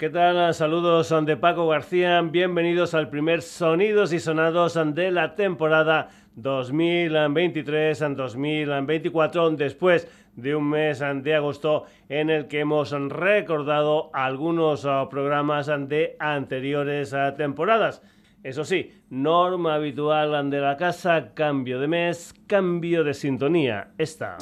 ¿Qué tal? Saludos de Paco García. Bienvenidos al primer Sonidos y Sonados de la temporada 2023-2024, después de un mes de agosto en el que hemos recordado algunos ah, programas de anteriores ah, temporadas. Eso sí, norma habitual de la casa, cambio de mes, cambio de sintonía. Esta.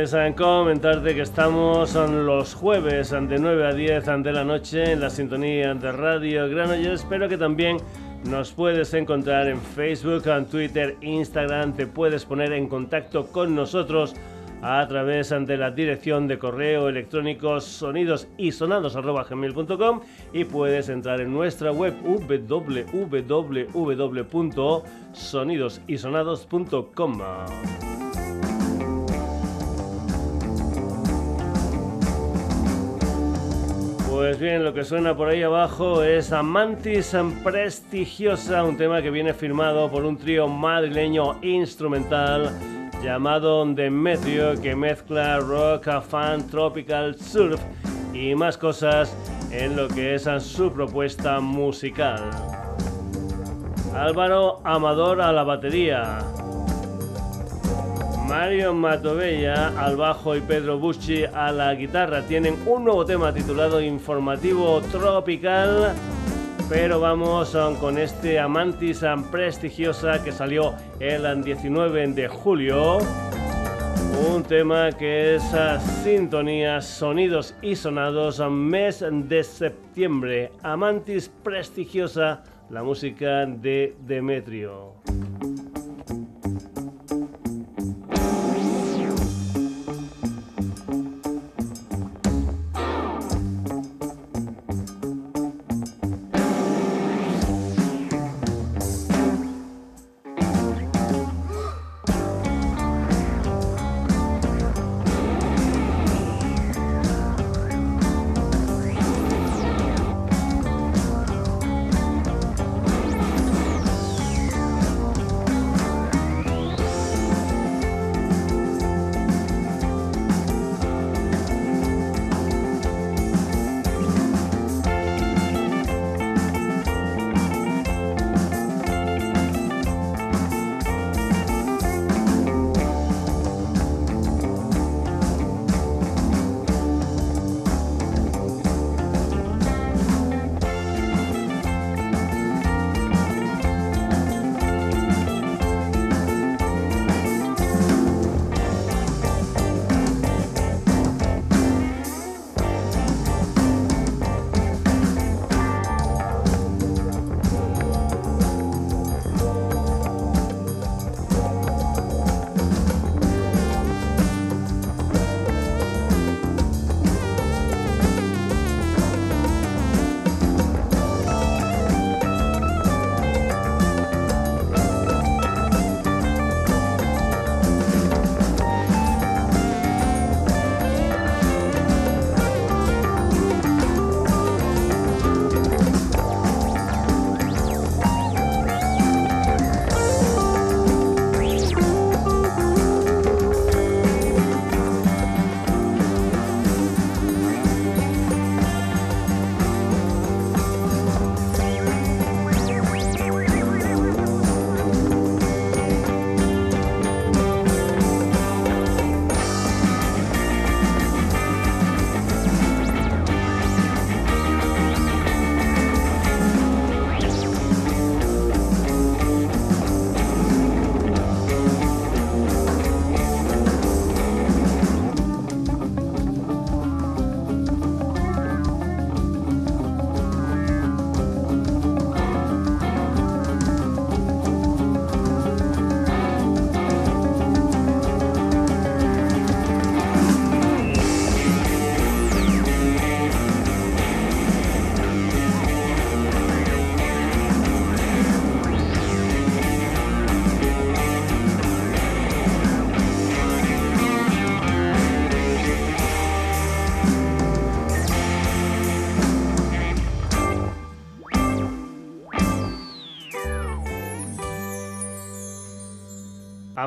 Antes comentarte que estamos los jueves de 9 a 10 de la noche en la sintonía de Radio Granollers, espero que también nos puedes encontrar en Facebook, en Twitter, Instagram, te puedes poner en contacto con nosotros a través de la dirección de correo electrónico sonidos y y puedes entrar en nuestra web www.sonidosysonados.com. Pues bien, lo que suena por ahí abajo es Amantis Prestigiosa, un tema que viene firmado por un trío madrileño instrumental llamado Demetrio que mezcla rock, fan, tropical, surf y más cosas en lo que es su propuesta musical. Álvaro Amador a la batería, Mario Matovella al bajo y Pedro Buschi a la guitarra. Tienen un nuevo tema titulado Informativo Tropical. Pero vamos con este Amantis prestigiosa que salió el 19 de julio. Un tema que es sintonía, sonidos y sonados mes de septiembre. Amantis prestigiosa, la música de Demetrio.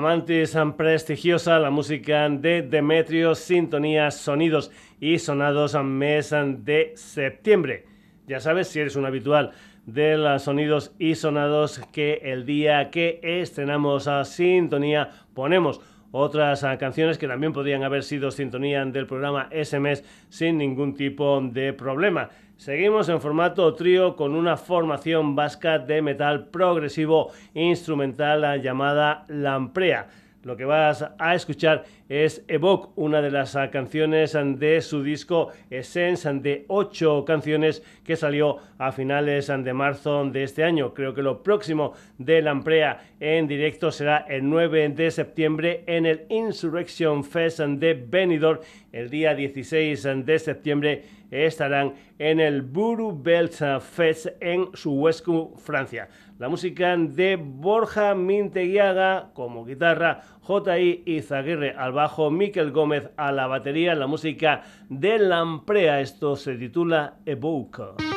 Amantes prestigiosa, la música de Demetrio, sintonías, sonidos y sonados mes de septiembre. Ya sabes, si eres un habitual de los sonidos y sonados, que el día que estrenamos a sintonía ponemos otras ah, canciones que también podrían haber sido sintonía del programa SMS sin ningún tipo de problema. Seguimos en formato trío con una formación vasca de metal progresivo instrumental ah, llamada Lamprea. Lo que vas a escuchar es Evoke, una de las canciones de su disco Essence, de ocho canciones que salió a finales de marzo de este año. Creo que lo próximo de Lamprea en directo será el 9 de septiembre en el Insurrection Fest de Benidorm. El día 16 de septiembre estarán en el Buru Belt Fest en Suhuescu, Francia la música de Borja Minteguiaga como guitarra, J.I. Izaguirre al bajo, Miquel Gómez a la batería, la música de Lamprea. Esto se titula Evoke.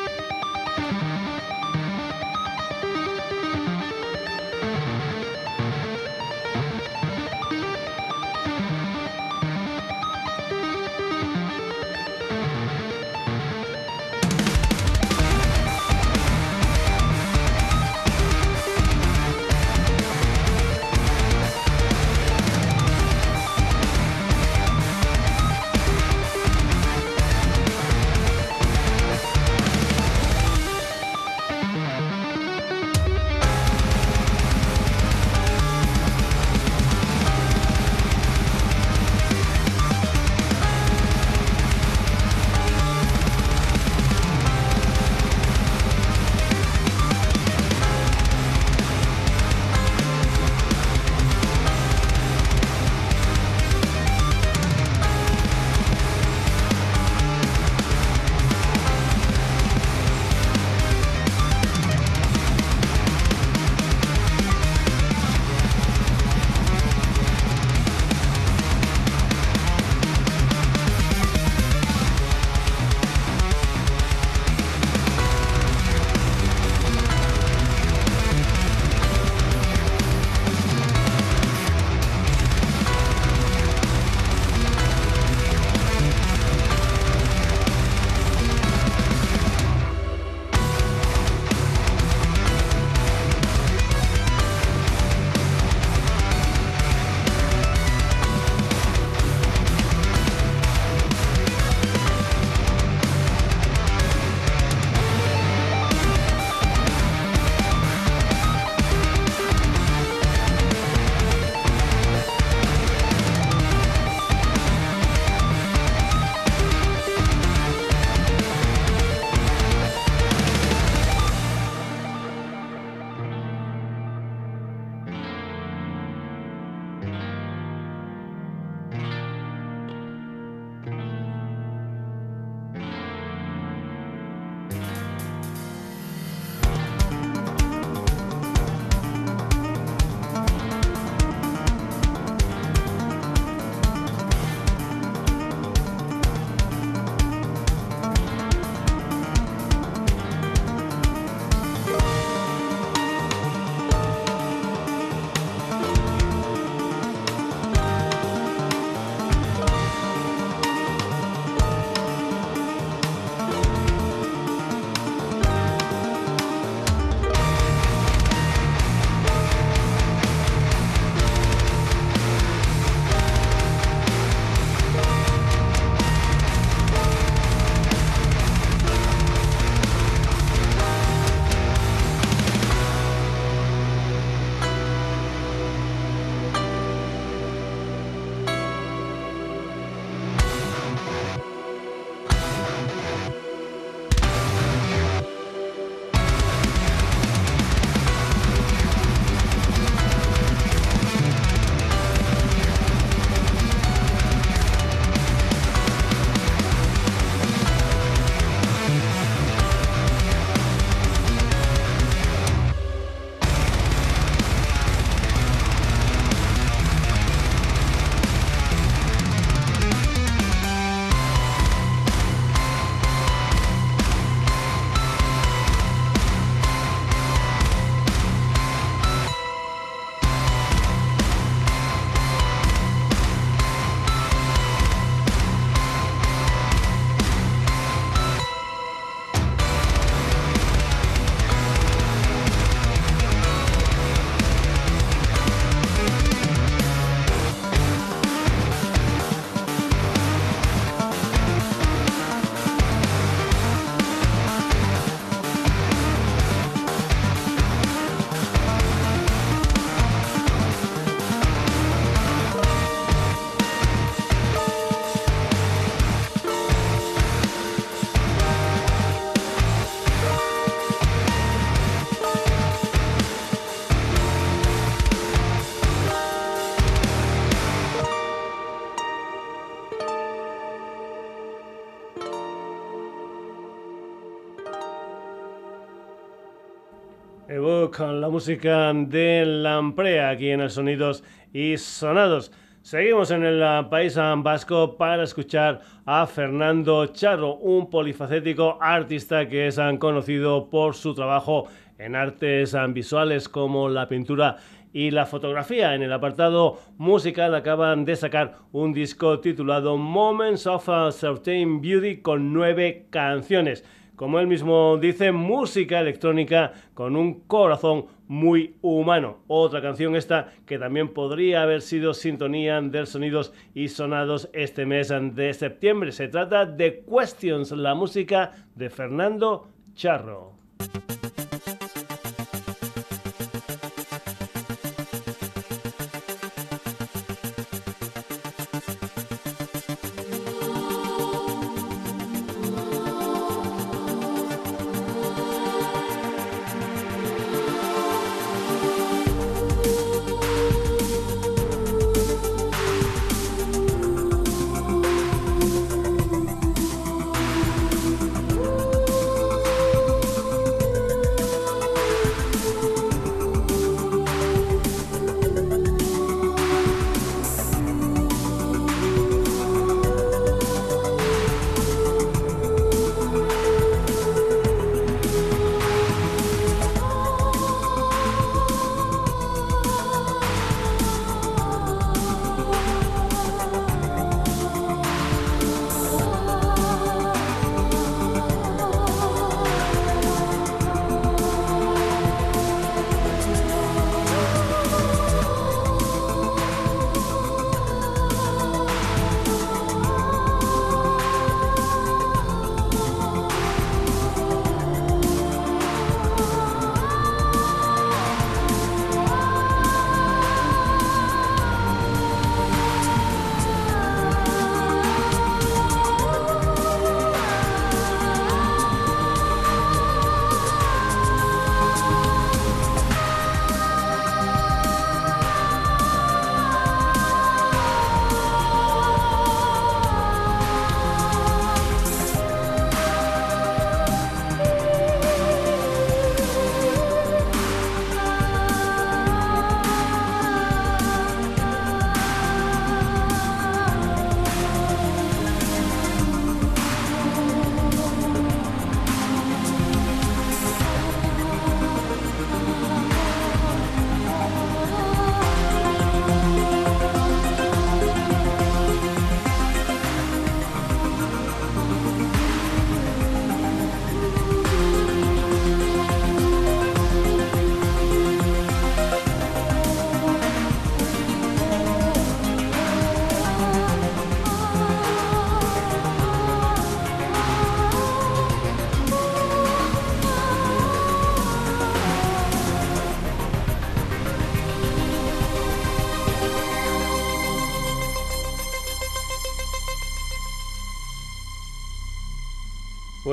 Con la música de Lamprea aquí en el Sonidos y Sonados. Seguimos en el ah, País Vasco para escuchar a Fernando Charro, un polifacético artista que es ah, conocido por su trabajo en artes ah, visuales como la pintura y la fotografía. En el apartado musical acaban de sacar un disco titulado Moments of a Certain Beauty con nueve canciones como él mismo dice, música electrónica con un corazón muy humano. Otra canción esta que también podría haber sido sintonía de sonidos y sonados este mes de septiembre. Se trata de Questions, la música de Fernando Charro.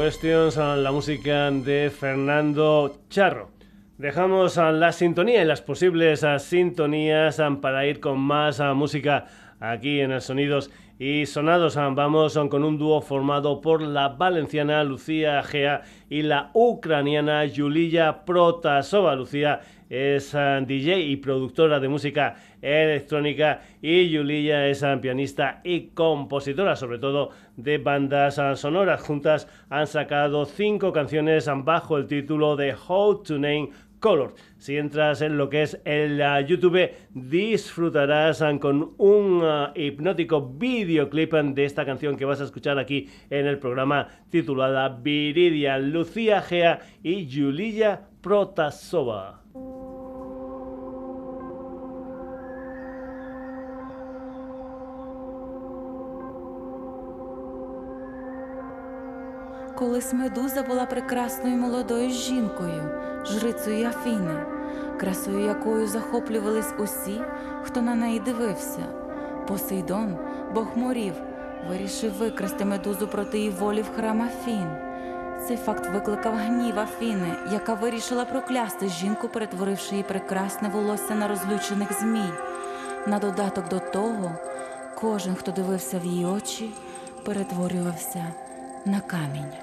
Questions a la música de Fernando Charro. Dejamos a la sintonía y las posibles sintonías para ir con más música aquí en el Sonidos y Sonados. Vamos con un dúo formado por la valenciana Lucía Gea y la ucraniana Yulia Protasova. Lucía es DJ y productora de música electrónica y Yulia es pianista y compositora, sobre todo de bandas sonoras. Juntas han sacado cinco canciones bajo el título de How to Name Color. Si entras en lo que es el YouTube, disfrutarás con un hipnótico videoclip de esta canción que vas a escuchar aquí en el programa titulada Viridia, Lucía Gea y Yulia Protasova. Колись медуза була прекрасною молодою жінкою, жрицею Афіни, красою якою захоплювались усі, хто на неї дивився. Посейдон, бог морів, вирішив викрасти медузу проти її волі в храм Афін. Цей факт викликав гнів Афіни, яка вирішила проклясти жінку, перетворивши її прекрасне волосся на розлючених змій. На додаток до того, кожен, хто дивився в її очі, перетворювався на камінь.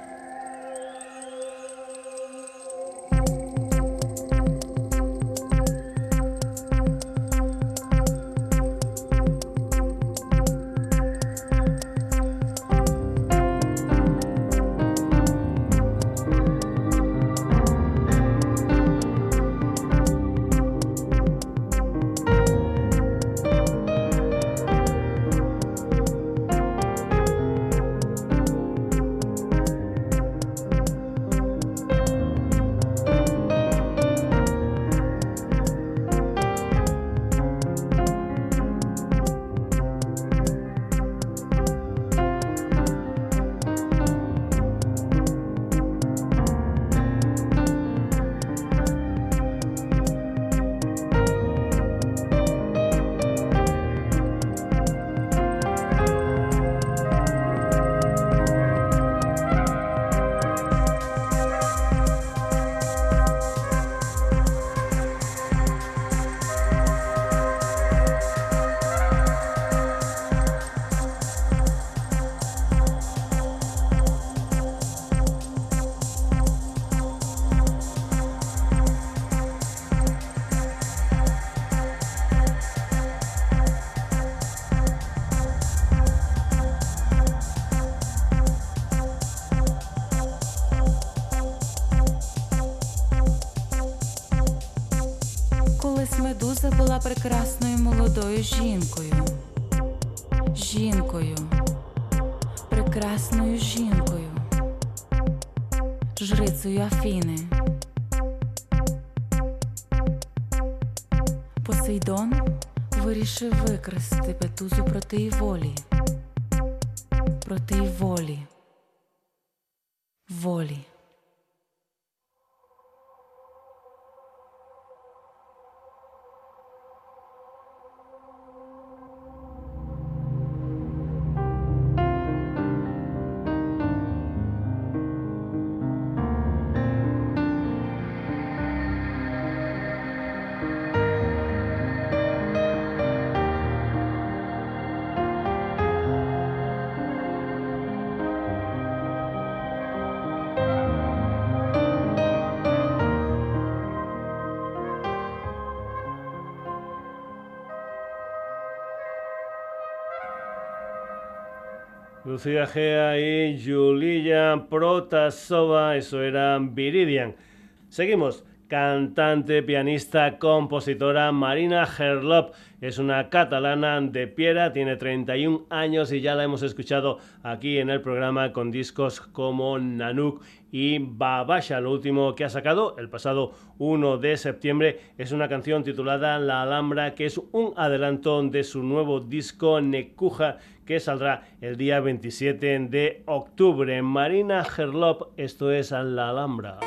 Прекрасною молодою жінкою. Lucía Gea y Julia Protasova, eso era Viridian. Seguimos. Cantante, pianista, compositora Marina Gerlop es una catalana de Piera, tiene 31 años y ya la hemos escuchado aquí en el programa con discos como Nanook y Babasha. Lo último que ha sacado el pasado 1 de septiembre es una canción titulada La Alhambra, que es un adelanto de su nuevo disco Nekuja que saldrá el día 27 de octubre. Marina Gerlop, esto es La Alhambra.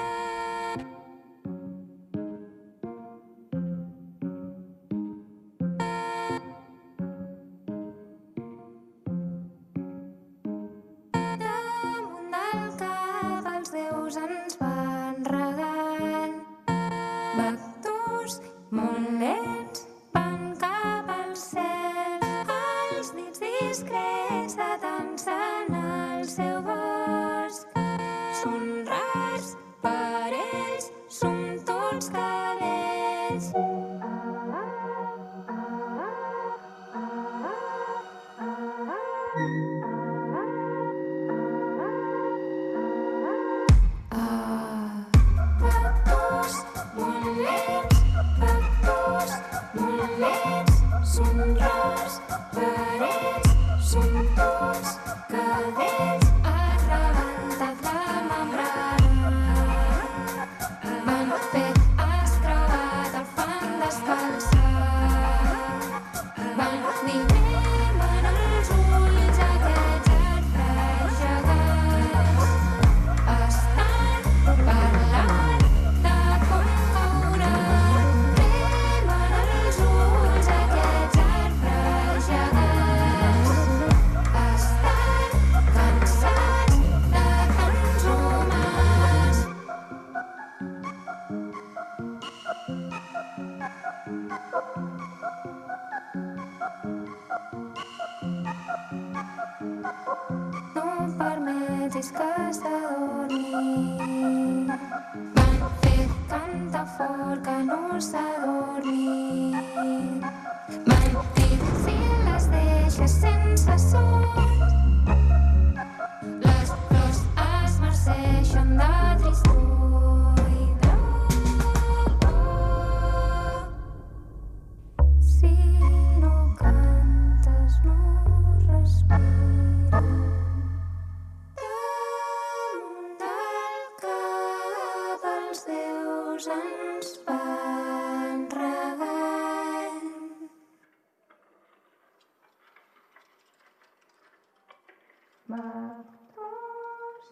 Maktors,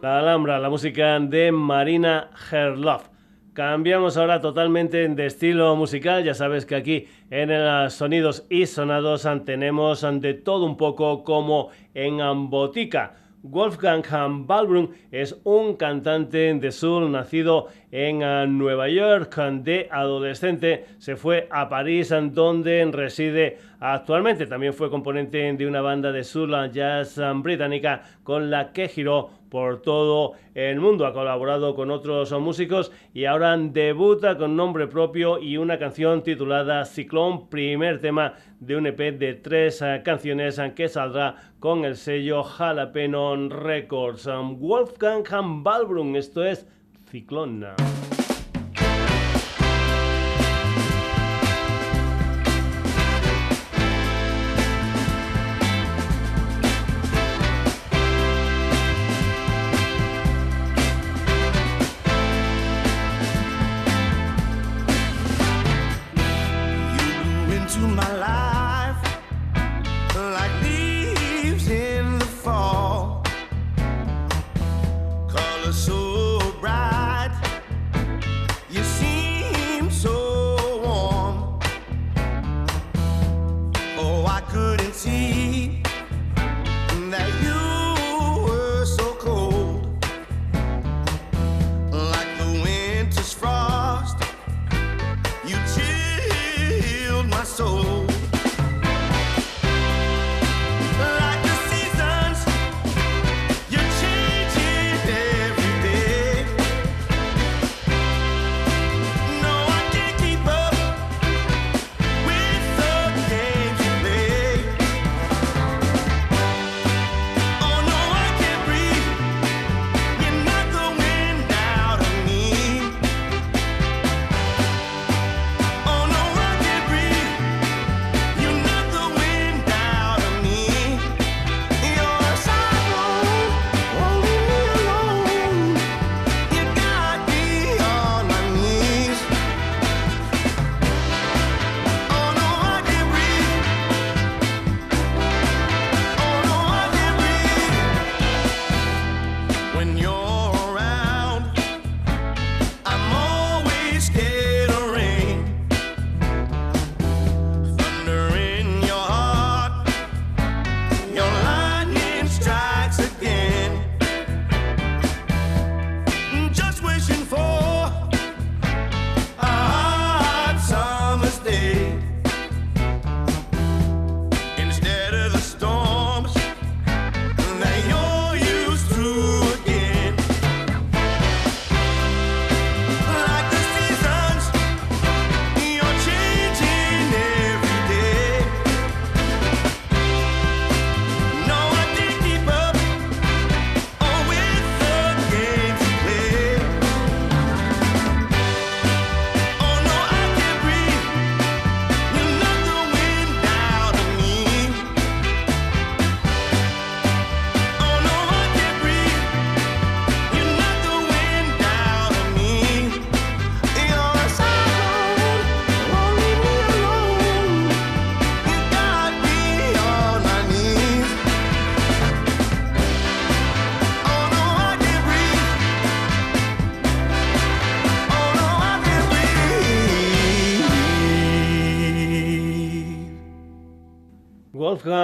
La Alhambra, la música de Marina Herloff. Cambiamos ahora totalmente de estilo musical. Ya sabes que aquí en el Sonidos y Sonados tenemos de todo un poco como en Botica. Wolfgang Ballbrun es un cantante de soul nacido en ah, Nueva York. De adolescente se fue a París, donde reside actualmente. También fue componente de una banda de soul jazz ah, británica con la que giró por todo el mundo. Ha colaborado con otros músicos y ahora debuta con nombre propio y una canción titulada Ciclón, primer tema de un EP de tres ah, canciones que saldrá con el sello Jalapeno Records. Wolfgang Ballbrun, esto es Ciclón.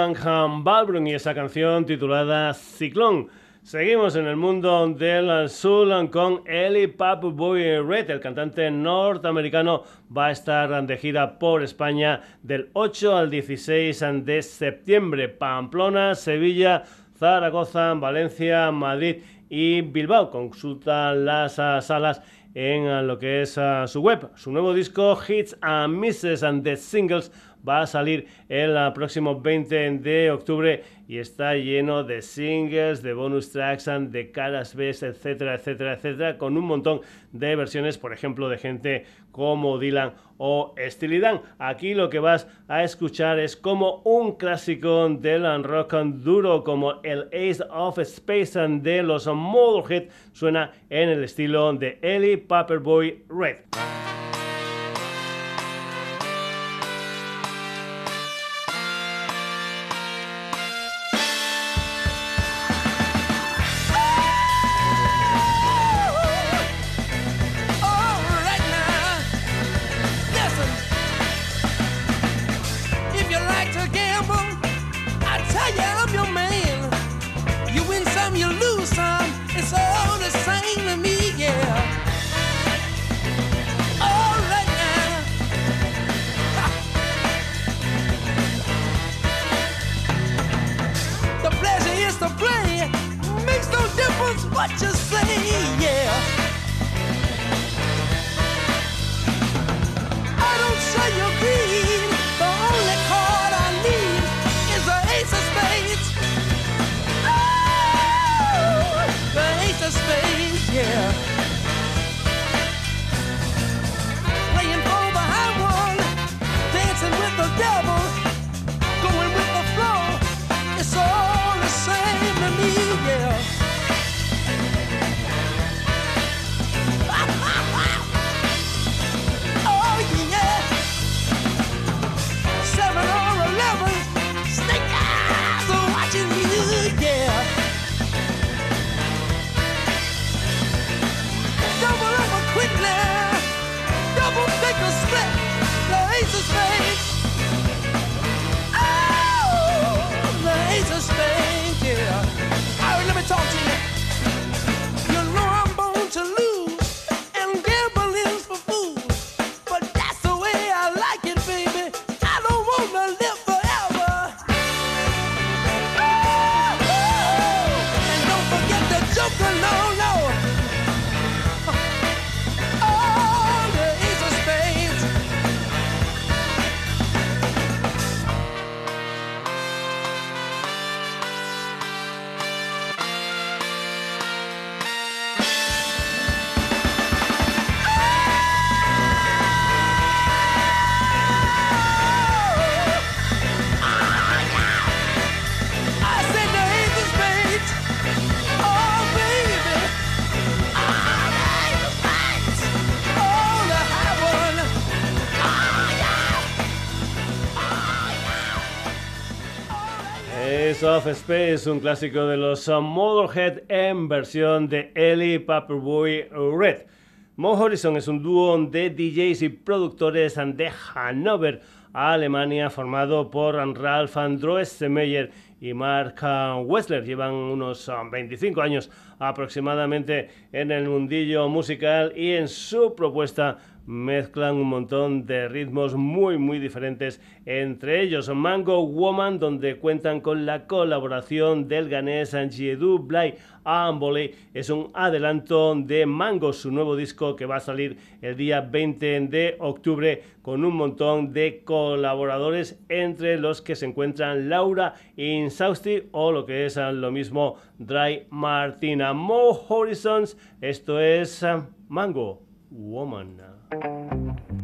Y esa canción titulada Ciclón. Seguimos en el mundo del soul con Eli Boy Red. El cantante norteamericano va a estar de gira por España del 8 al 16 de septiembre. Pamplona, Sevilla, Zaragoza, Valencia, Madrid y Bilbao. Consulta las salas en lo que es su web. Su nuevo disco Hits and Misses and the Singles va a salir el próximo 20 de octubre y está lleno de singles, de bonus tracks, de caras B, etcétera, etcétera, etcétera, con un montón de versiones, por ejemplo, de gente como Dylan o Steely. Aquí lo que vas a escuchar es como un clásico del rock duro, como el Ace of Space de los Motorhead, suena en el estilo de Ellie Paperboy Red. Of Space, un clásico de los Motorhead en versión de Ellie Paperboy Red. Mo Horizon es un dúo de DJs y productores de Hannover, Alemania, formado por Ralph Androesmeyer y Mark Wessler. Llevan unos 25 años aproximadamente en el mundillo musical y en su propuesta mezclan un montón de ritmos muy muy diferentes entre ellos Mango Woman donde cuentan con la colaboración del ganés Angiedu Blay Ambole. Es un adelanto de Mango su nuevo disco que va a salir el día 20 de octubre con un montón de colaboradores entre los que se encuentran Laura Insausti o lo que es lo mismo Dry Martina. Mo Horizons esto es Mango Woman Thank you.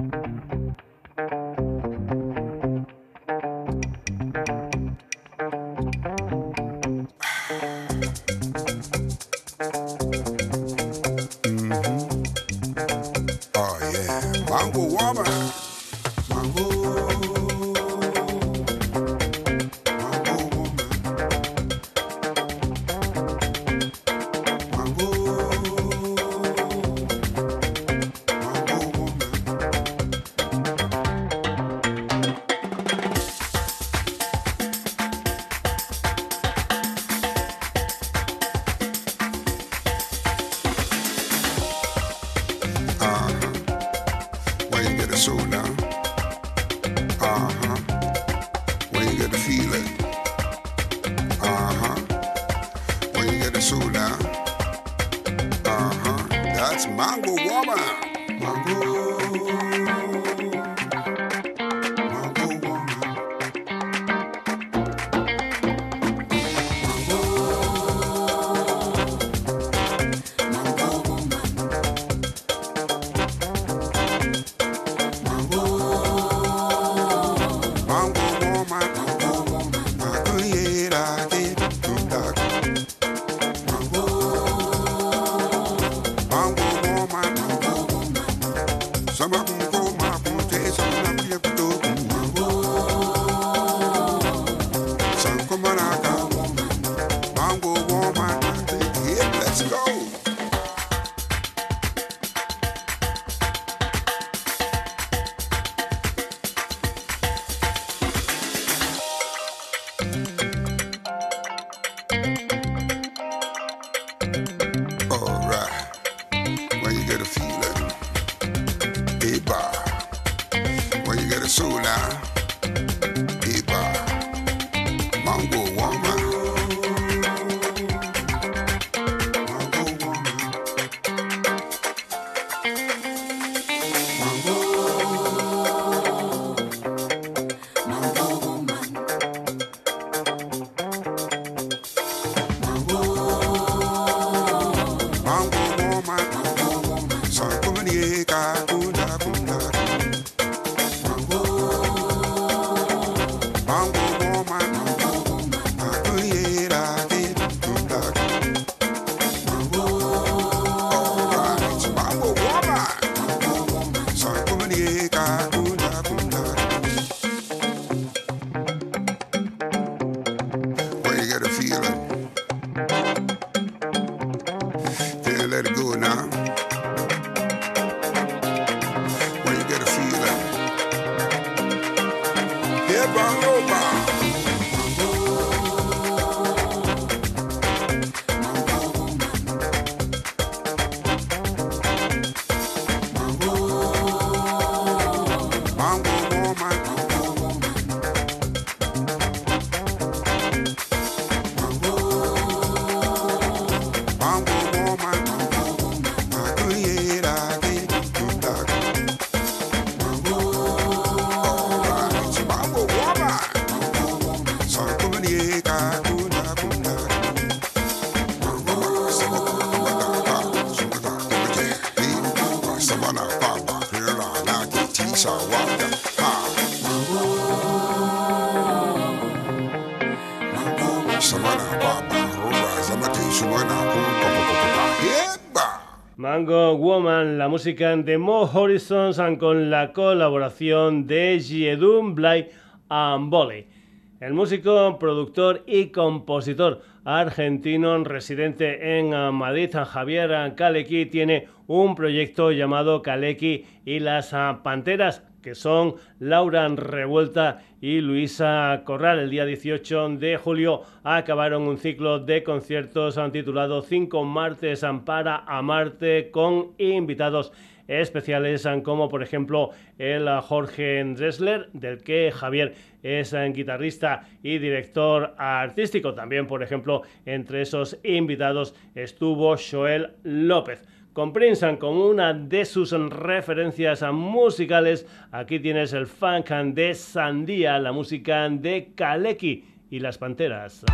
Música de Mo Horizons con la colaboración de Jiedun Blay Amboli. El músico, productor y compositor argentino residente en Madrid, Javier Kaleki, tiene un proyecto llamado Kaleki y las Panteras, que son Laura Revuelta y Luisa Corral. El día 18 de julio acabaron un ciclo de conciertos titulado Cinco martes para amarte con invitados especiales como por ejemplo el Jorge Dressler, del que Javier es guitarrista y director artístico. También, por ejemplo, entre esos invitados estuvo Joel López con como una de sus referencias musicales. Aquí tienes el funk de Sandía, la música de Kaleki y las Panteras.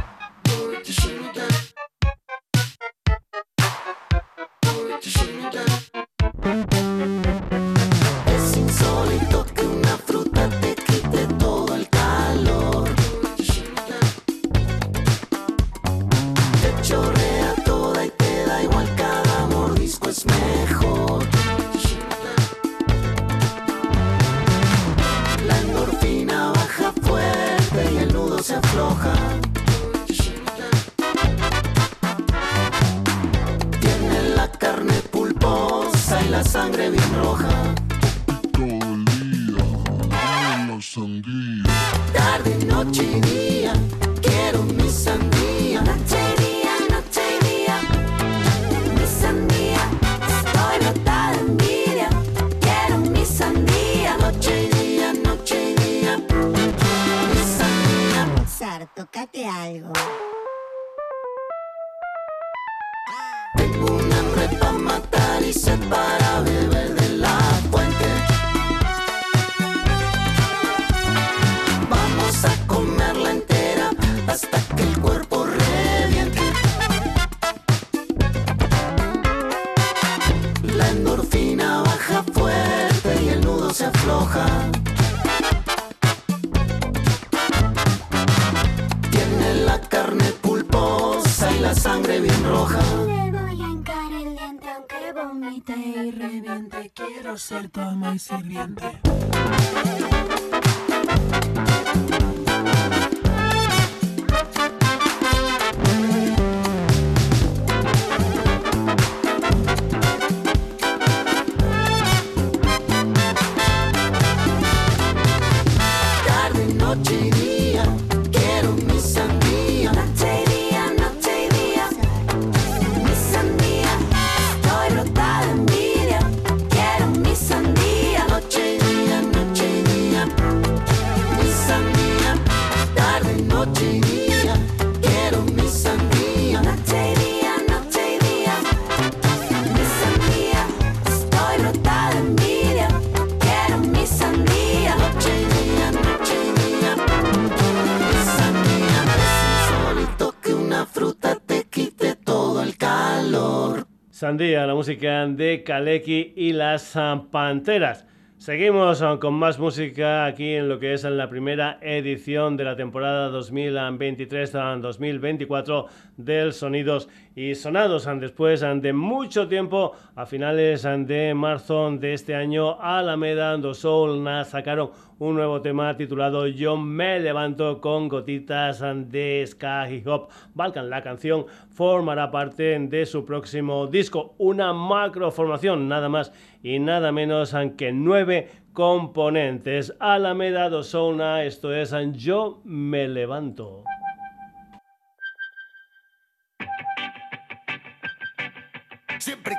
Sandía, la música de Kaleki y las Panteras. Seguimos ah, con más música aquí en lo que es la primera edición de la temporada 2023-2024 ah, del Sonidos y Sonados. Después de mucho tiempo, a finales de marzo de este año, Alameda Do Soul sacaron un nuevo tema titulado Yo me levanto con gotitas de ska hip hop. Balkan, la canción formará parte de su próximo disco, una macro formación, nada más y nada menos que nueve componentes. Alameda do Souna, esto es Yo me levanto.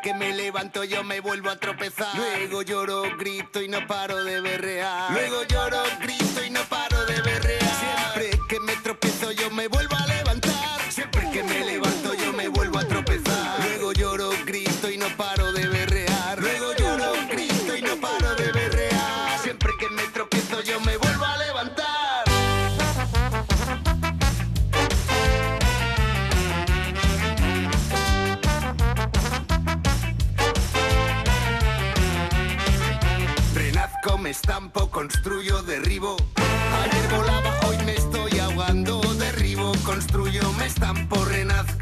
Que me levanto yo me vuelvo a tropezar. Luego lloro, grito y no paro de berrear. Luego lloro, grito y no paro de berrear. Estampo, construyo, derribo. Ayer volaba, hoy me estoy ahogando. Derribo, construyo, me estampo, renazco.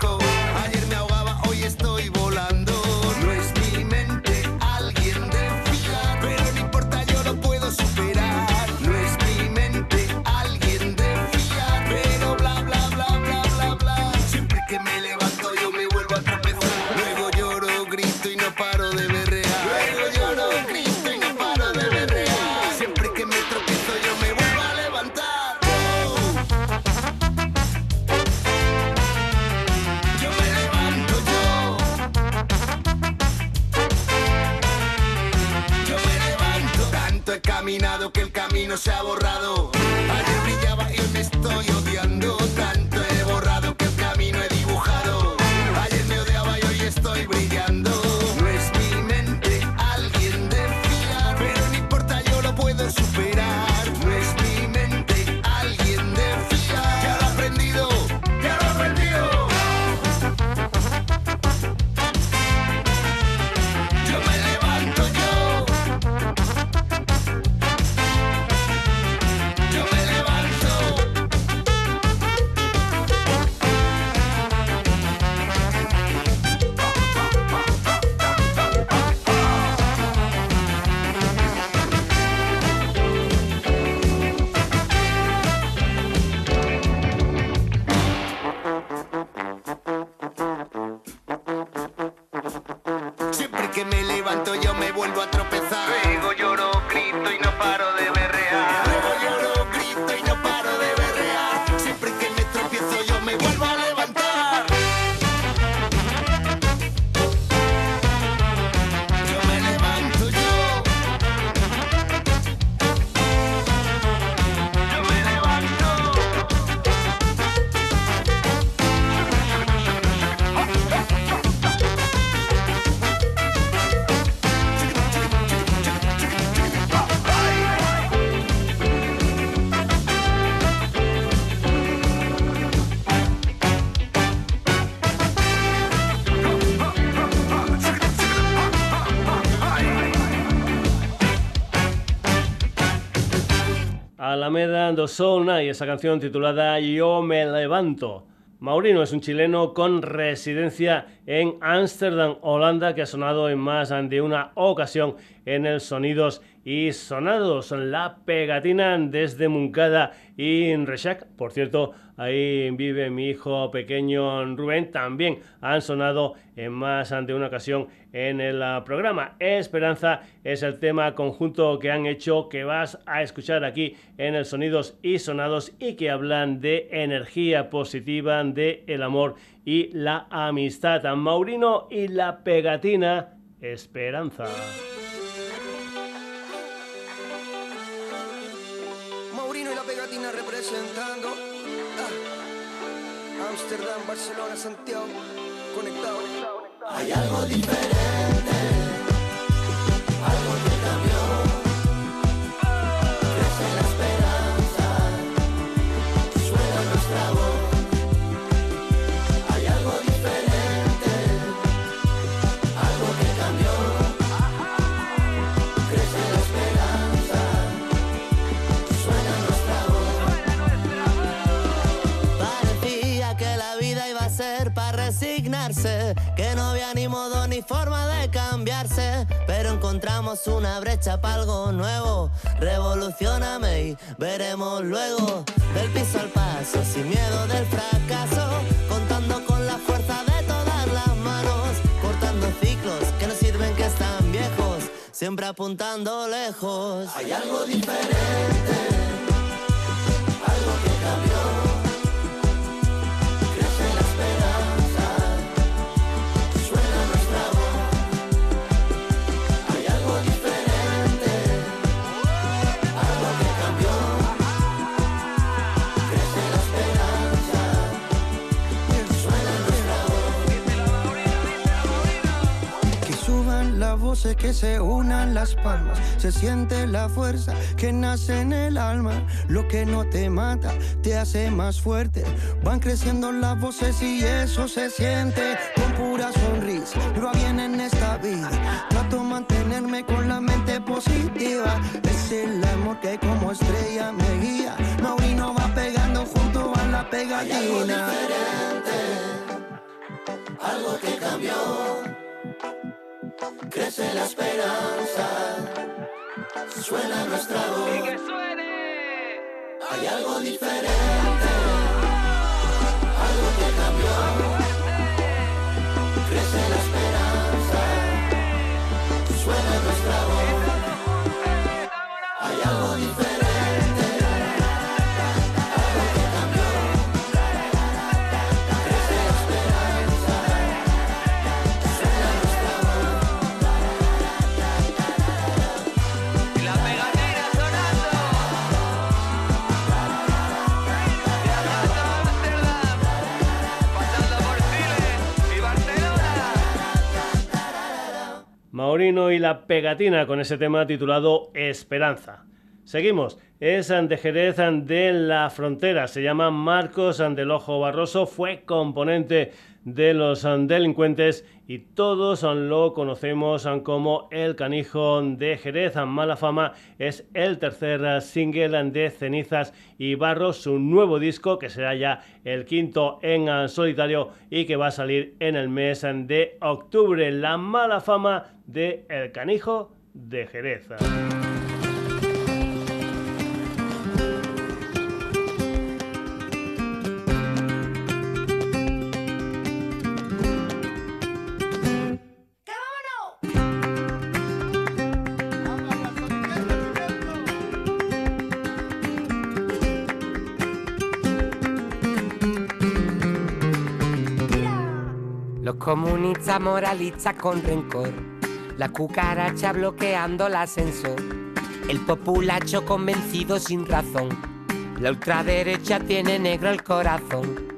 Alameda do y esa canción titulada Yo me levanto. Maurino es un chileno con residencia en Ámsterdam, Holanda, que ha sonado en más de una ocasión en el Sonidos y Sonados. La pegatina desde Muncada y Reshak. Por cierto, ahí vive mi hijo pequeño Rubén. También han sonado en más de una ocasión en el ah, programa. Esperanza es el tema conjunto que han hecho que vas a escuchar aquí en el Sonidos y Sonados y que hablan de energía positiva, de el amor y la amistad. A Maurino y la pegatina Esperanza. Maurino y la pegatina representando. Ah. Amsterdam, Barcelona, Santiago, conectado. Hay algo diferente, algo que cambió. Crece la esperanza, suena nuestra voz. Hay algo diferente, algo que cambió. Crece la esperanza, suena nuestra voz. Parecía que la vida iba a ser para resignarse, que forma de cambiarse, pero encontramos una brecha para algo nuevo. Revolucioname y veremos luego del piso al paso, sin miedo del fracaso, contando con la fuerza de todas las manos, cortando ciclos que no sirven que están viejos, siempre apuntando lejos. Hay algo diferente. que se unan las palmas, se siente la fuerza que nace en el alma. Lo que no te mata te hace más fuerte. Van creciendo las voces y eso se siente con pura sonrisa. Pero bien en esta vida, trato mantenerme con la mente positiva. Es el amor que como estrella me guía. Maurino va pegando junto a la pegatina. algo diferente, algo que cambió crece la esperanza, suena nuestra voz. Y que suene. Hay algo diferente, Maurino y la pegatina con ese tema titulado Esperanza. Seguimos, es de Jerez de la Frontera, se llama Marcos del Ojo Barroso, fue componente de los delincuentes y todos lo conocemos como El Canijo de Jerez. Mala Fama es el tercer single de Cenizas y Barros, su nuevo disco que será ya el quinto en solitario y que va a salir en el mes de octubre. La Mala Fama de El Canijo de Jerez. Comunista moralista con rencor, la cucaracha bloqueando el ascensor, el populacho convencido sin razón, la ultraderecha tiene negro el corazón.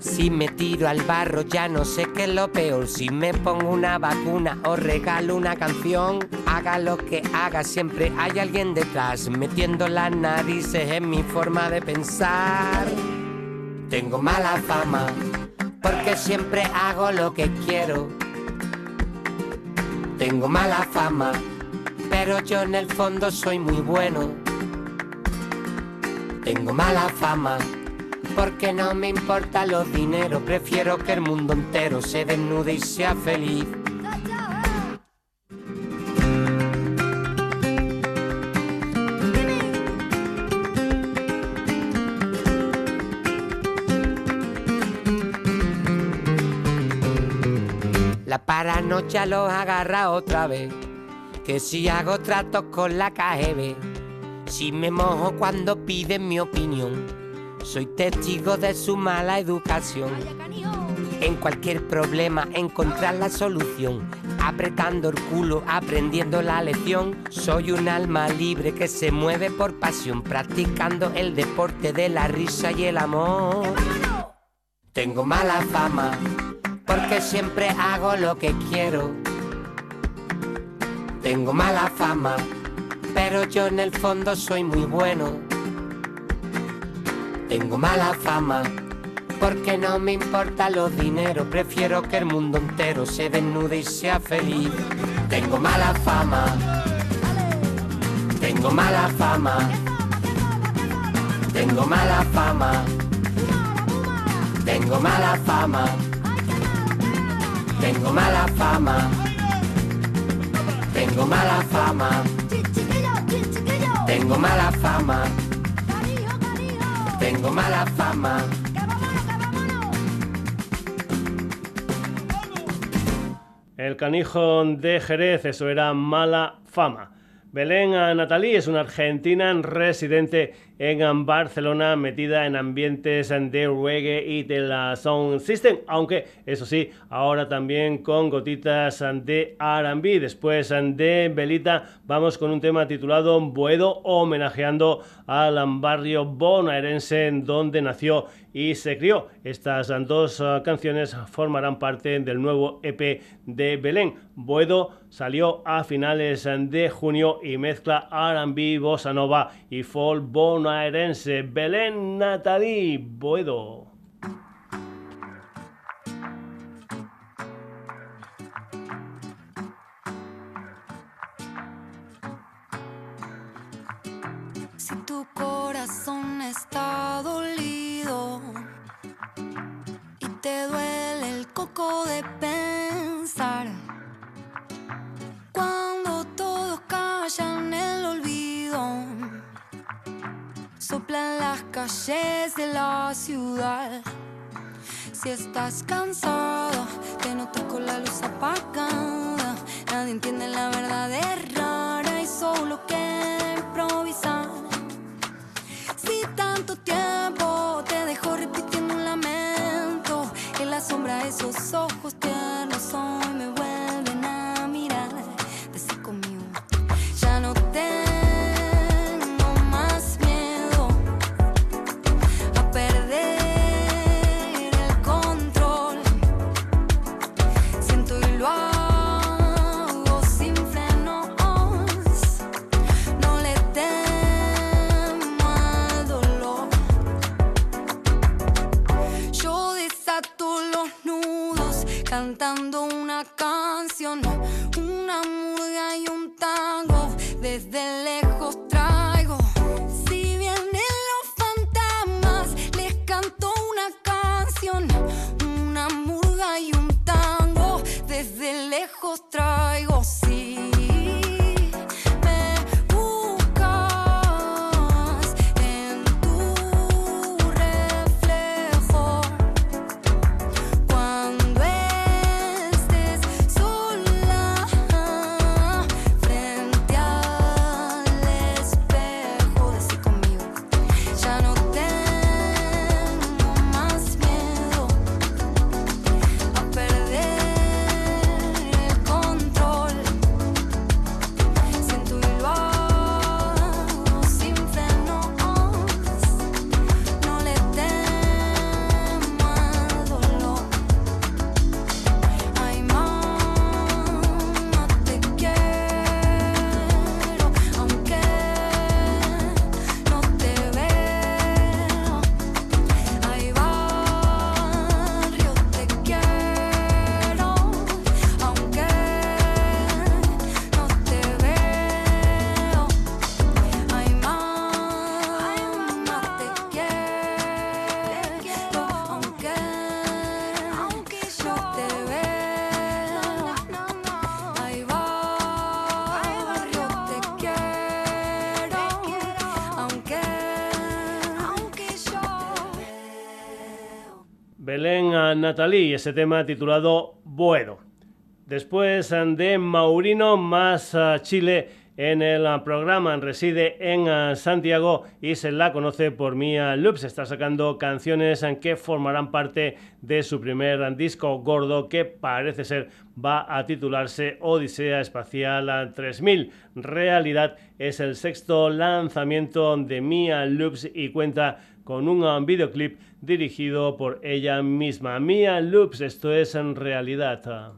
Si me tiro al barro ya no sé qué es lo peor, si me pongo una vacuna o regalo una canción, haga lo que haga, siempre hay alguien detrás, metiendo las narices en mi forma de pensar. Tengo mala fama porque siempre hago lo que quiero. Tengo mala fama, pero yo en el fondo soy muy bueno. Tengo mala fama, porque no me importa los dinero, prefiero que el mundo entero se desnude y sea feliz. Paranoia los agarra otra vez. Que si hago tratos con la KGB, si me mojo cuando piden mi opinión, soy testigo de su mala educación. En cualquier problema encontrar la solución, apretando el culo, aprendiendo la lección. Soy un alma libre que se mueve por pasión, practicando el deporte de la risa y el amor. Tengo mala fama porque siempre hago lo que quiero. Tengo mala fama, pero yo en el fondo soy muy bueno. Tengo mala fama, porque no me importa los dinero, prefiero que el mundo entero se desnude y sea feliz. Tengo mala fama, tengo mala fama, tengo mala fama, tengo mala fama. Tengo mala fama. Tengo mala fama. Tengo mala fama. Tengo mala fama. El canijo de Jerez, eso era mala fama. Belén Natalí es una argentina residente en Barcelona, metida en ambientes de reggae y de la sound system, aunque eso sí, ahora también con gotitas de R&B. Después de Belita vamos con un tema titulado Buedo, homenajeando al barrio bonaerense donde nació y se crió. Estas dos uh, canciones formarán parte del nuevo EP de Belén. Buedo salió a finales de junio y mezcla R&B, bossa nova y folk bonaerense. Belén Natalie Buedo. Si tu corazón está dolido y te duele el coco de pensar, cuando todos callan el olvido, soplan las calles de la ciudad. Si estás cansado, te notas con la luz apagada. Nadie entiende la verdad, es rara y solo queda improvisar. Si tanto tiempo sombra esos ojos tiernos hoy Belén Natalí, ese tema titulado Buedo. Después de Maurino más ah, Chile en el ah, programa, reside en Santiago y se la conoce por Mia Loops. Está sacando canciones ah, que formarán parte de su primer disco gordo que parece ser va a titularse Odisea Espacial 3000. Realidad es el sexto lanzamiento de Mia Loops y cuenta con un videoclip dirigido por ella misma. Mia Loops, esto es en realidad.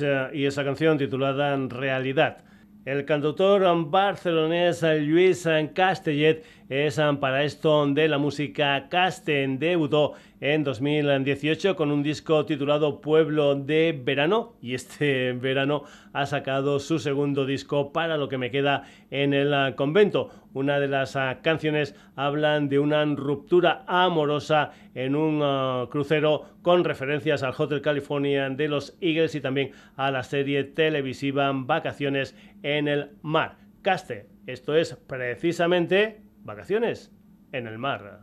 Eh, y esa canción titulada Realidad. El cantautor barcelonés Luis Castellet es para esto de la música Casten. Debutó en 2018 con un disco titulado Pueblo de Verano y este verano ha sacado su segundo disco para lo que me queda en el convento. Una de las ah, canciones hablan de una ruptura amorosa en un ah, crucero con referencias al Hotel California de los Eagles y también a la serie televisiva Vacaciones en el Mar. Caste, esto es precisamente Vacaciones en el Mar.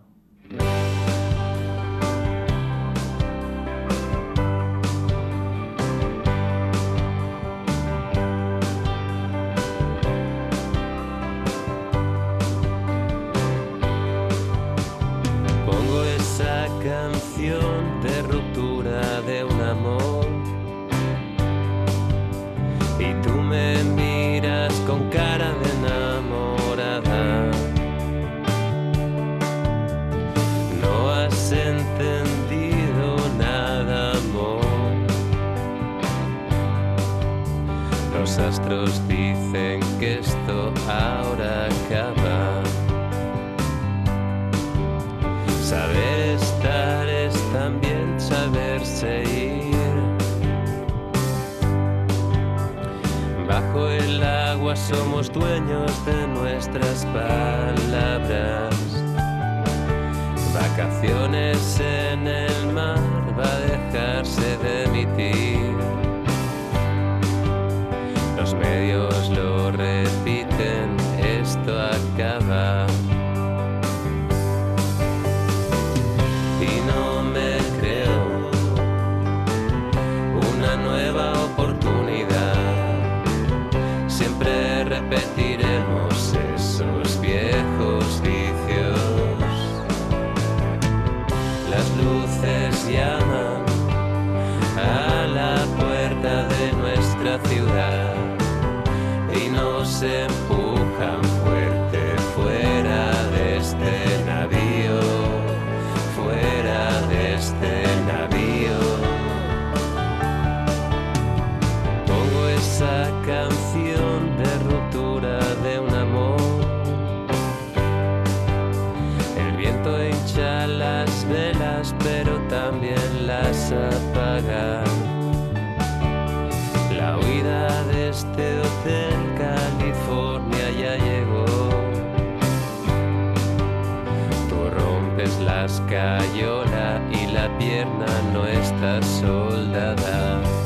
Rompes la escayola y la pierna no está soldada.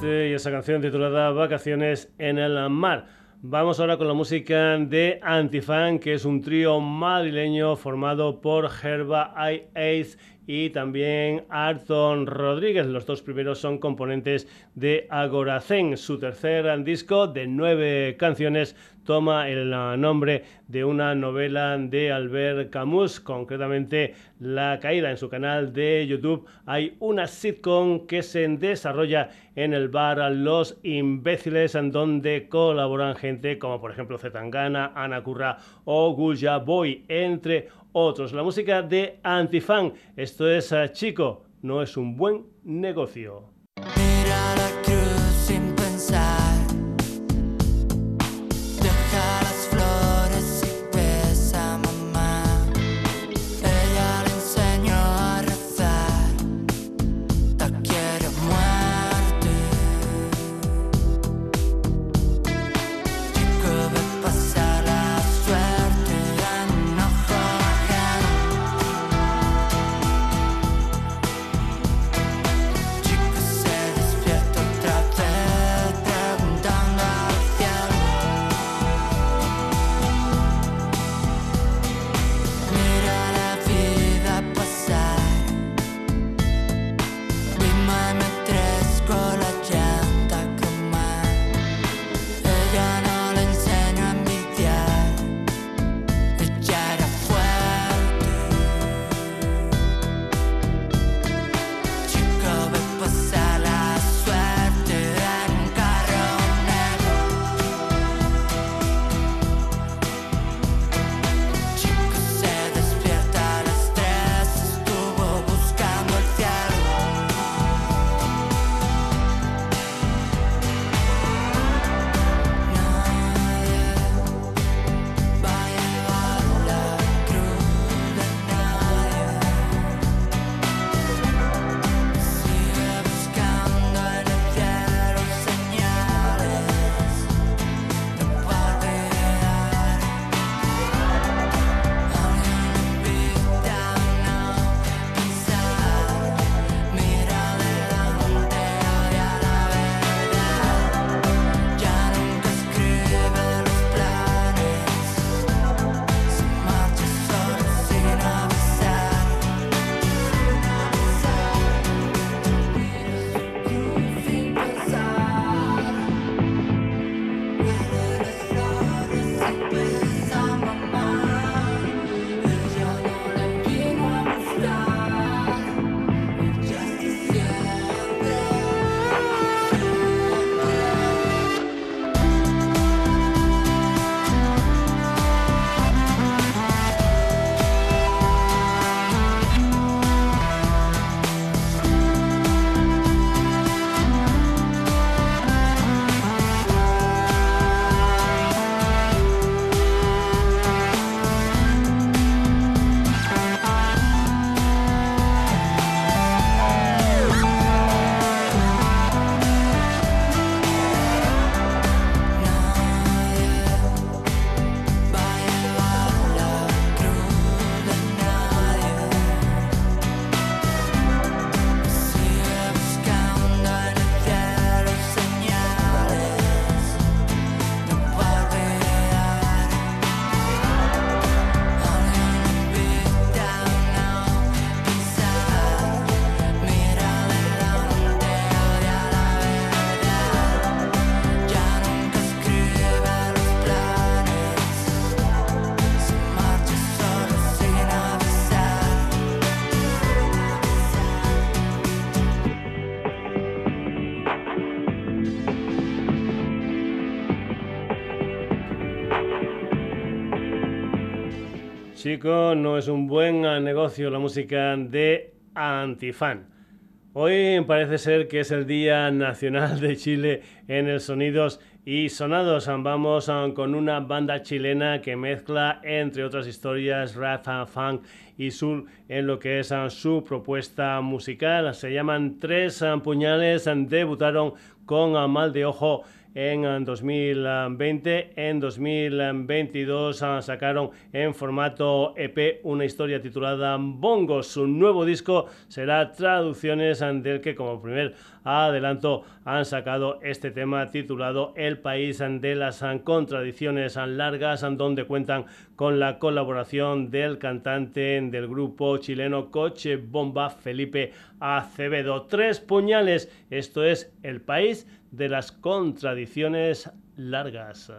Caste y esa canción titulada Vacaciones en el Mar. Vamos ahora con la música de Antifan, que es un trío madrileño formado por Herba I. Ace y también Arton Rodríguez. Los dos primeros son componentes de Agoracén. Su tercer disco de nueve canciones toma el nombre de una novela de Albert Camus, concretamente La Caída. En su canal de YouTube hay una sitcom que se desarrolla en el bar Los Imbéciles, en donde colaboran gente como por ejemplo Zetangana, Ana Curra o Gulja Boy, entre otros. La música de Antifan, esto es uh, Chico, no es un buen negocio. no es un buen negocio la música de Antifan. Hoy parece ser que es el Día Nacional de Chile en el Sonidos y Sonados. Vamos ah, con una banda chilena que mezcla, entre otras historias, rap, ah, funk y soul en lo que es ah, su propuesta musical. Se llaman Tres Puñales, debutaron con Mal de Ojo en 2020. En 2022 ah, sacaron en formato EP una historia titulada Bongos. Su nuevo disco será Traducciones, del que como primer adelanto han sacado este tema titulado El país de las contradicciones largas, donde cuentan con la colaboración del cantante del grupo chileno Coche Bomba Felipe Acevedo. Tres puñales, esto es El país de las contradicciones largas.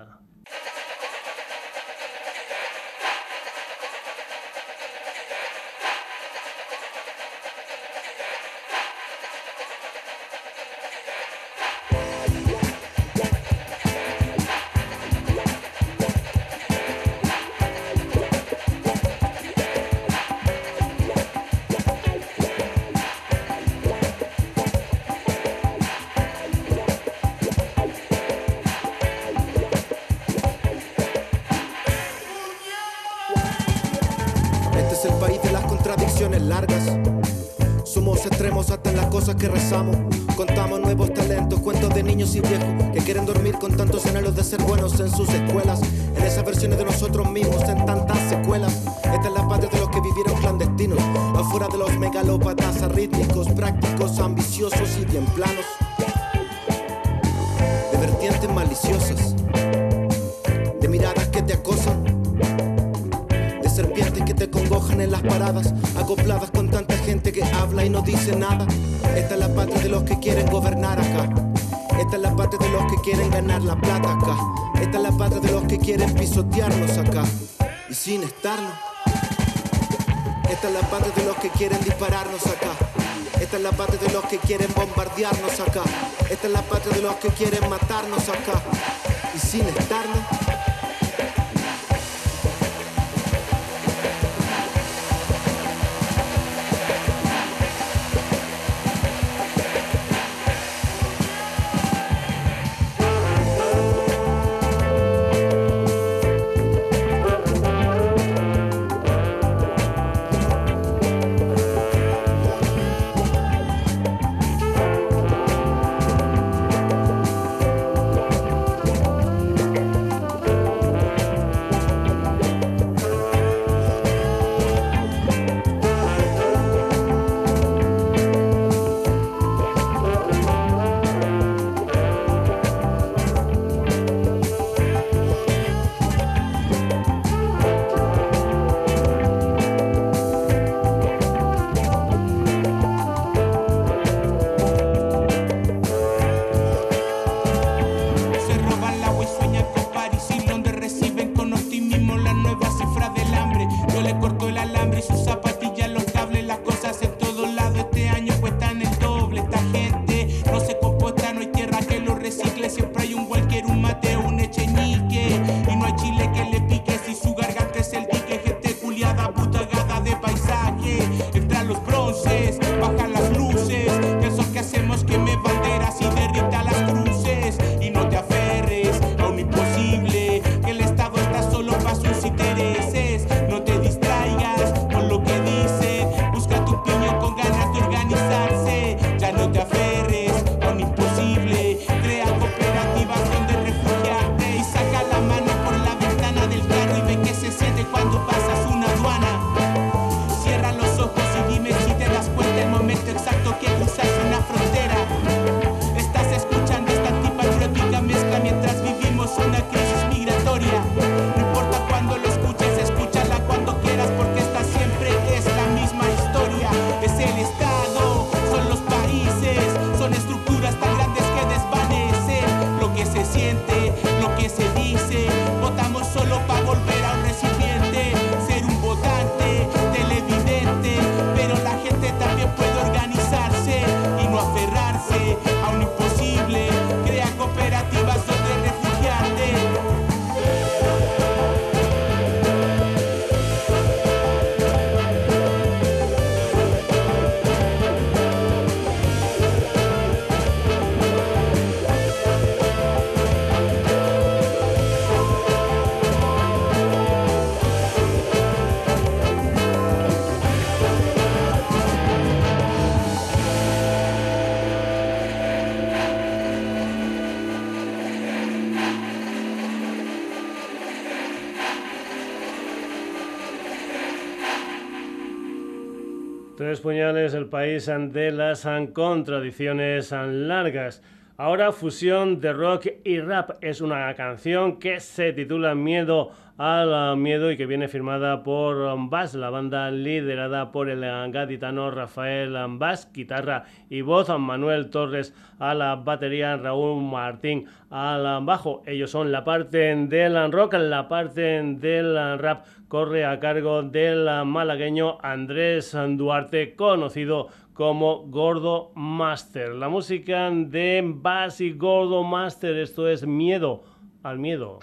Puñales, el país de las contradicciones largas. Ahora fusión de rock y rap es una canción que se titula Miedo al miedo y que viene firmada por Bass, la banda liderada por el gaditano Rafael Bass, guitarra y voz, Manuel Torres a la batería, Raúl Martín al bajo. Ellos son la parte del rock, la parte del rap corre a cargo del malagueño Andrés Duarte, conocido como Gordo Master. La música de Bass y Gordo Master, esto es Miedo al Miedo.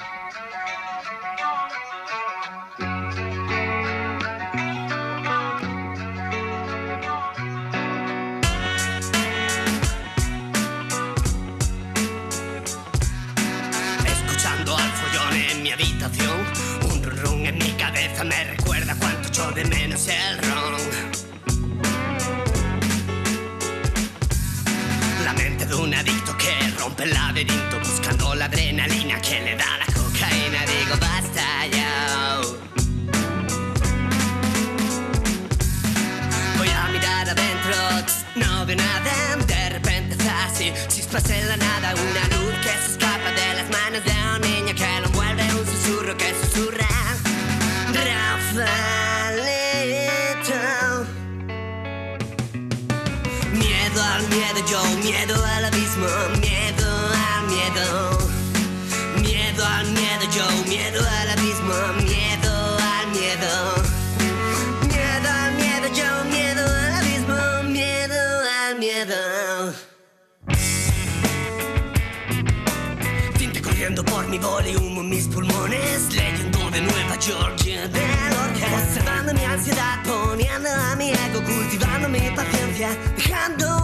Escuchando al follón en mi habitación, de menos el ron. La mente de un adicto que rompe el laberinto buscando la adrenalina que le da la cocaína. Digo, basta ya. Voy a mirar adentro, no veo nada. De repente así, chispas en la nada. Una luz yo miedo al abismo, miedo al miedo. Miedo al miedo, yo miedo al abismo, miedo al miedo. Miedo al miedo, yo miedo al abismo, miedo al miedo. Tinta corriendo por mi boli, humo mis pulmones, leyendo de Nueva York de Lorca. Observando mi ansiedad, poniendo a mi ego, cultivando mi paciencia, dejándome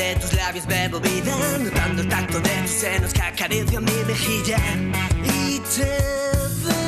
de tus labios bebo vida Notando el tacto de tus senos que acarician mi mejilla. Y te beso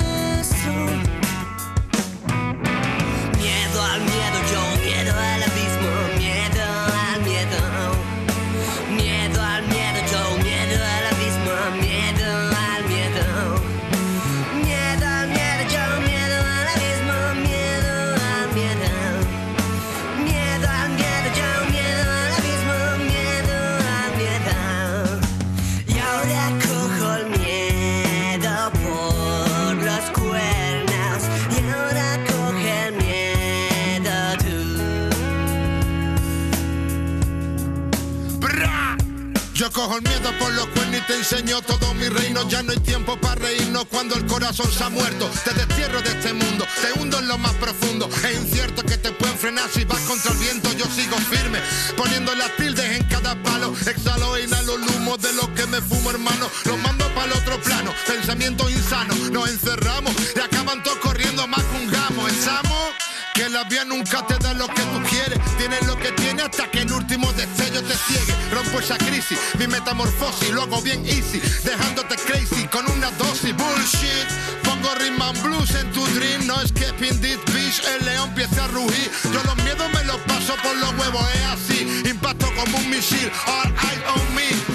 cojo miedo por los cuernos y te enseño todo mi reino. Ya no hay tiempo para reírnos cuando el corazón se ha muerto. Te destierro de este mundo, te hundo en lo más profundo. Es incierto que te pueden frenar si vas contra el viento. Yo sigo firme, poniendo las tildes en cada palo. Exhalo e inhalo el humo de lo que me fumo, hermano. Los mando para el otro plano. Pensamientos insanos, nos encerramos y acaban todos corriendo más que un gamo. Que la vida nunca te da lo que tú quieres. Tienes lo que tienes hasta que el último destello te ciegue. Rompo esa crisis, mi metamorfosis, lo hago bien easy, dejándote crazy con una dosis bullshit. Pongo rhythm and blues en tu dream, no escaping this bitch. El león empieza a rugir. Yo los miedos me los paso por los huevos, es así. Impacto como un misil, all eyes on me.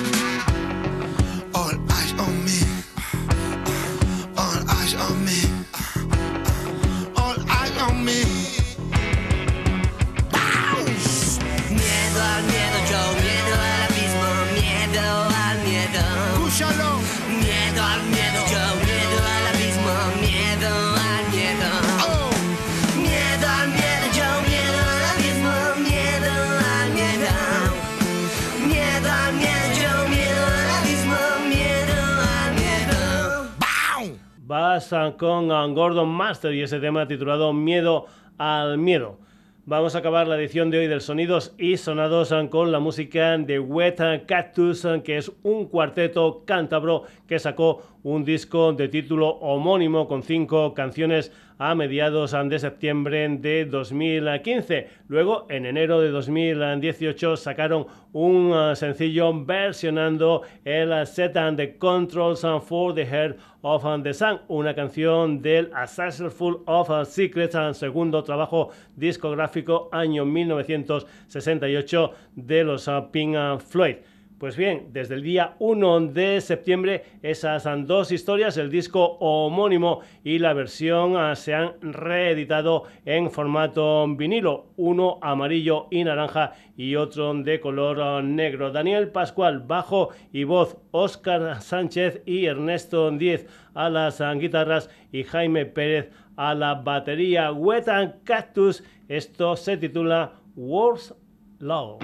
Vas con Gordon Master y ese tema titulado Miedo al Miedo. Vamos a acabar la edición de hoy del Sonidos y Sonados con la música de Wet Cactus, que es un cuarteto cántabro que sacó un disco de título homónimo con cinco canciones a mediados de septiembre de 2015. Luego, en enero de 2018, sacaron un ah, sencillo versionando el Set and the Controls for the Heart of the Sun, una canción del A Saucer Full of Secrets, ah, segundo trabajo discográfico año 1968 de los ah, Pink Floyd. Pues bien, desde el día 1 de septiembre esas dos historias, el disco homónimo y la versión ah, se han reeditado en formato vinilo, uno amarillo y naranja y otro de color ah, negro. Daniel Pascual, bajo y voz, Óscar Sánchez y Ernesto Diez a las ah, guitarras y Jaime Pérez a la batería. Wet and Cactus, esto se titula World's Law.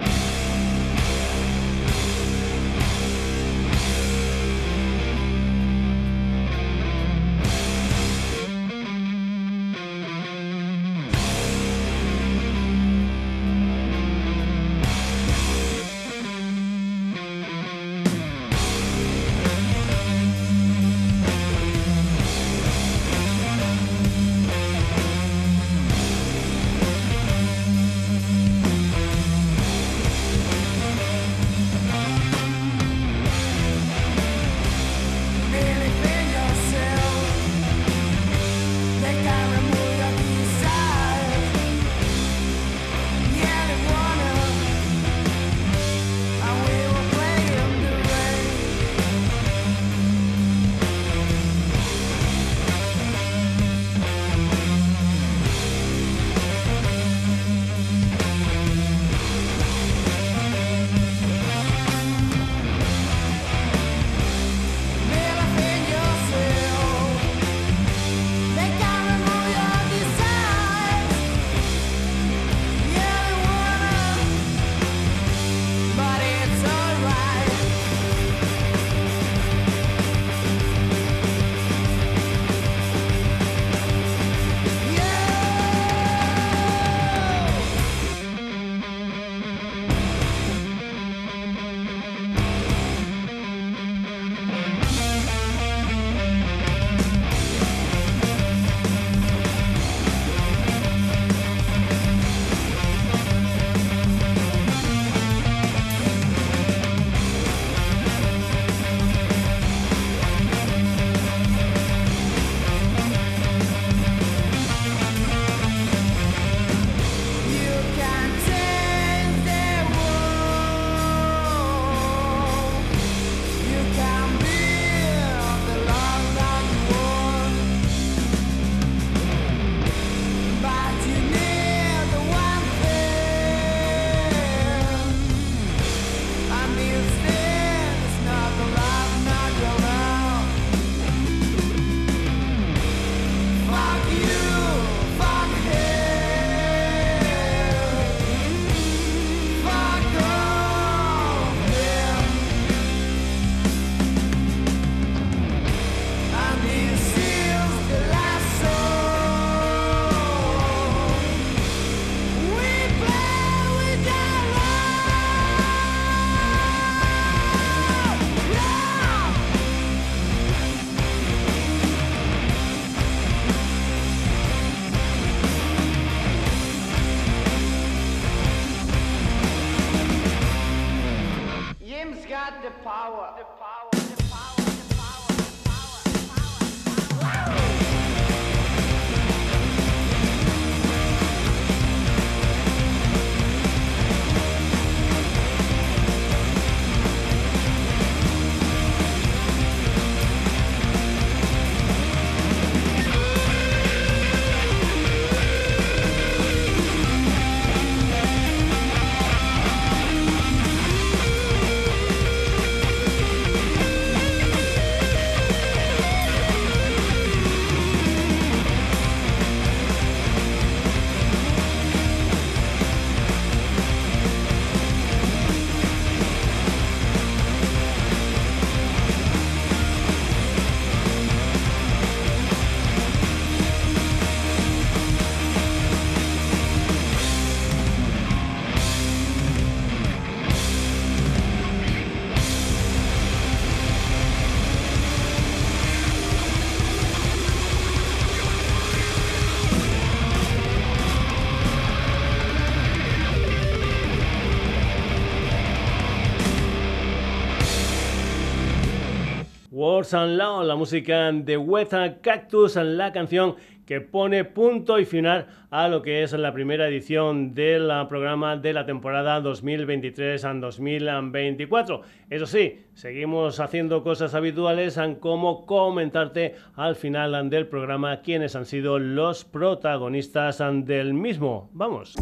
La música de Weta Cactus, la canción que pone punto y final a lo que es la primera edición del programa de la temporada 2023-2024. Eso sí, seguimos haciendo cosas habituales como comentarte al final del programa quiénes han sido los protagonistas del mismo. Vamos.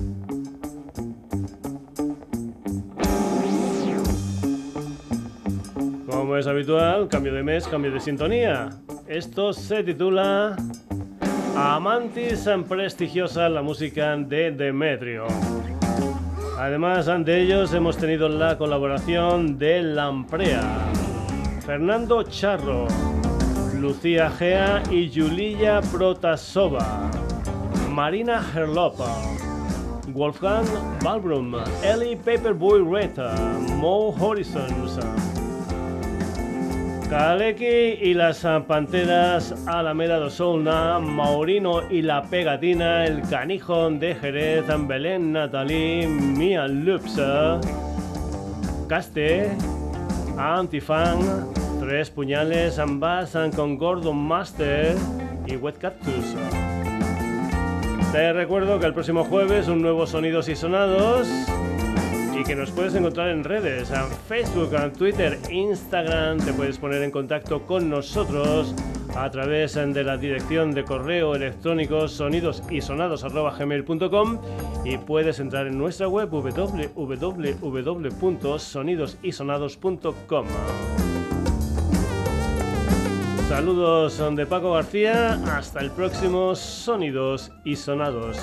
Como es habitual, cambio de mes, cambio de sintonía. Esto se titula Amantis prestigiosa la música de Demetrio. Además de ellos hemos tenido la colaboración de Lamprea, Fernando Charro, Lucía Gea y Julia Protasova, Marina Herlopa, Wolfgang Balbrum, Ellie Paperboy Reta, Mo Horizons, Kaleki y las Panteras, Alameda do Souna, Maurino y la Pegatina, El Canijón de Jerez, Belén Natalie, Mia Lupsa, Caste, Antifan, Tres Puñales, ambas con Gordon Master y Wet Cactus. Te recuerdo que el próximo jueves un nuevo Sonidos y Sonados y que nos puedes encontrar en redes, en Facebook, en Twitter, Instagram, te puedes poner en contacto con nosotros a través de la dirección de correo electrónico sonidosisonados.gmail.com y puedes entrar en nuestra web www.sonidosisonados.com Saludos de Paco García, hasta el próximo Sonidos y Sonados.